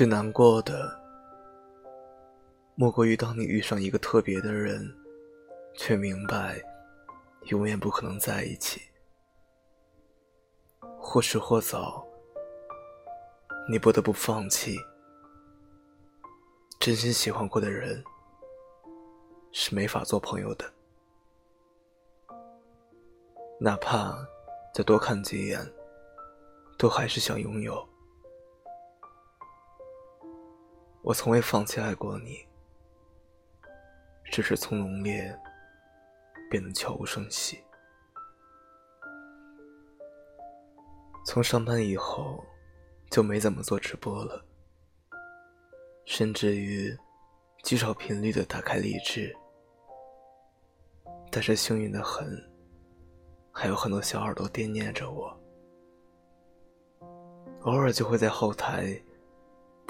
最难过的，莫过于当你遇上一个特别的人，却明白永远不可能在一起。或迟或早，你不得不放弃。真心喜欢过的人，是没法做朋友的。哪怕再多看几眼，都还是想拥有。我从未放弃爱过你，只是从浓烈变得悄无声息。从上班以后，就没怎么做直播了，甚至于极少频率的打开荔枝。但是幸运的很，还有很多小耳朵惦念着我，偶尔就会在后台。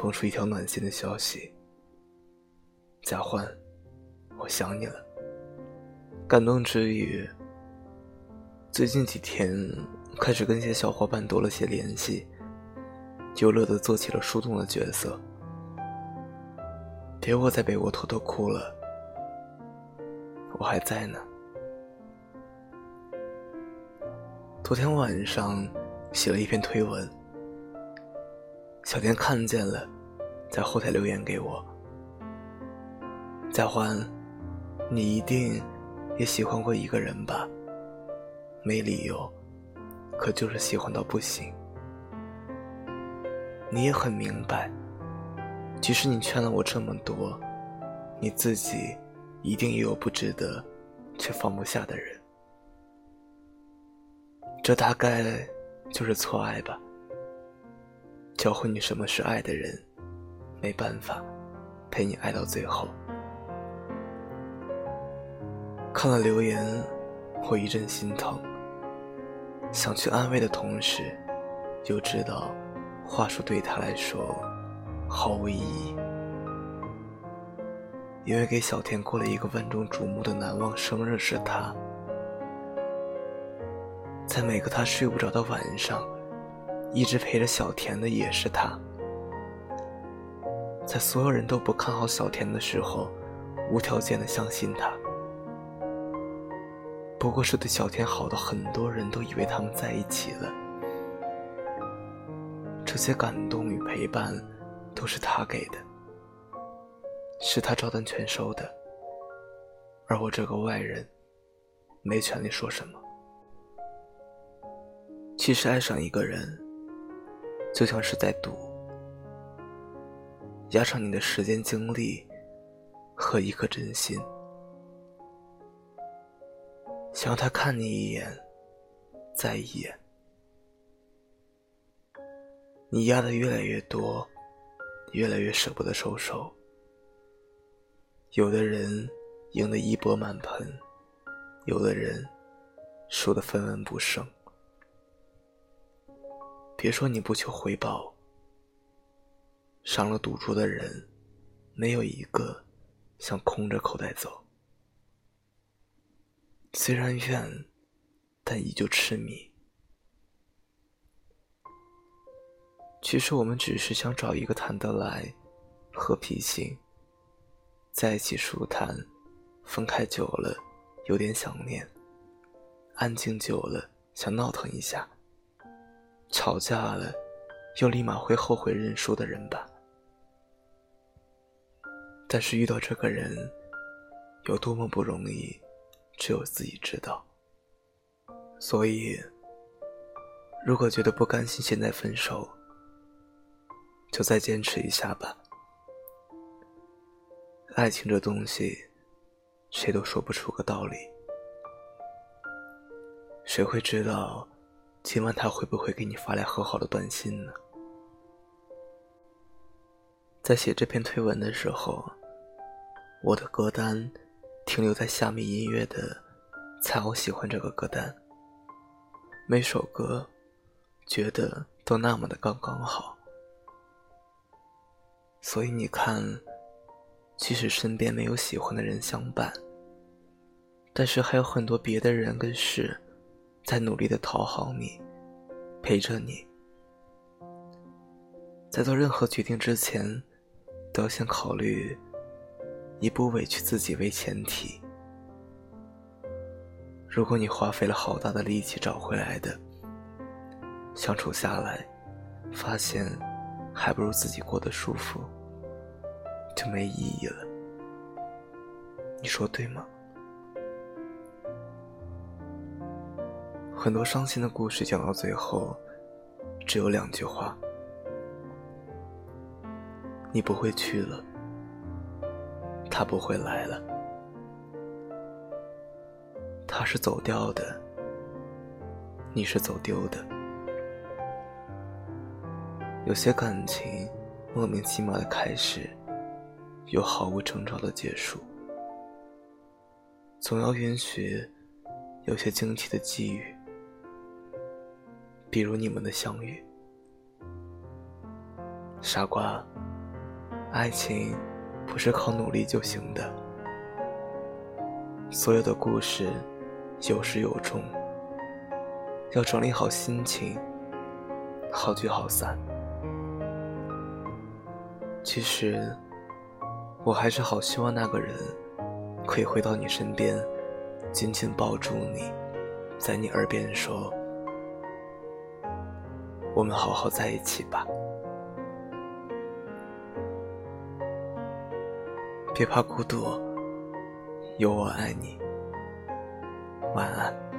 蹦出一条暖心的消息：“贾欢，我想你了。”感动之余，最近几天开始跟一些小伙伴多了些联系，就乐得做起了树洞的角色。别窝在被窝偷偷哭了，我还在呢。昨天晚上写了一篇推文。小天看见了，在后台留言给我：“贾欢，你一定也喜欢过一个人吧？没理由，可就是喜欢到不行。你也很明白，即使你劝了我这么多，你自己一定也有不值得却放不下的人。这大概就是错爱吧。”教会你什么是爱的人，没办法陪你爱到最后。看了留言，我一阵心疼，想去安慰的同时，又知道话术对他来说毫无意义，因为给小田过了一个万众瞩目的难忘生日是他，在每个他睡不着的晚上。一直陪着小田的也是他，在所有人都不看好小田的时候，无条件的相信他。不过是对小田好的很多人都以为他们在一起了。这些感动与陪伴，都是他给的，是他照单全收的，而我这个外人，没权利说什么。其实爱上一个人。就像是在赌，押上你的时间、精力和一颗真心，想让他看你一眼，再一眼。你压的越来越多，越来越舍不得收手。有的人赢得一钵满盆，有的人输得分文不剩。别说你不求回报，上了赌注的人，没有一个想空着口袋走。虽然怨，但依旧痴迷。其实我们只是想找一个谈得来、和脾性，在一起舒坦，分开久了有点想念，安静久了想闹腾一下。吵架了，又立马会后悔认输的人吧。但是遇到这个人有多么不容易，只有自己知道。所以，如果觉得不甘心现在分手，就再坚持一下吧。爱情这东西，谁都说不出个道理。谁会知道？今晚他会不会给你发来和好的短信呢？在写这篇推文的时候，我的歌单停留在虾米音乐的“才我喜欢这个歌单”，每首歌觉得都那么的刚刚好。所以你看，即使身边没有喜欢的人相伴，但是还有很多别的人跟事，在努力的讨好你，陪着你。在做任何决定之前，都要先考虑以不委屈自己为前提。如果你花费了好大的力气找回来的，相处下来，发现。还不如自己过得舒服，就没意义了。你说对吗？很多伤心的故事讲到最后，只有两句话：你不会去了，他不会来了，他是走掉的，你是走丢的。有些感情莫名其妙的开始，又毫无征兆的结束。总要允许有些惊奇的际遇，比如你们的相遇。傻瓜，爱情不是靠努力就行的。所有的故事有始有终，要整理好心情，好聚好散。其实，我还是好希望那个人可以回到你身边，紧紧抱住你，在你耳边说：“我们好好在一起吧。”别怕孤独，有我爱你。晚安。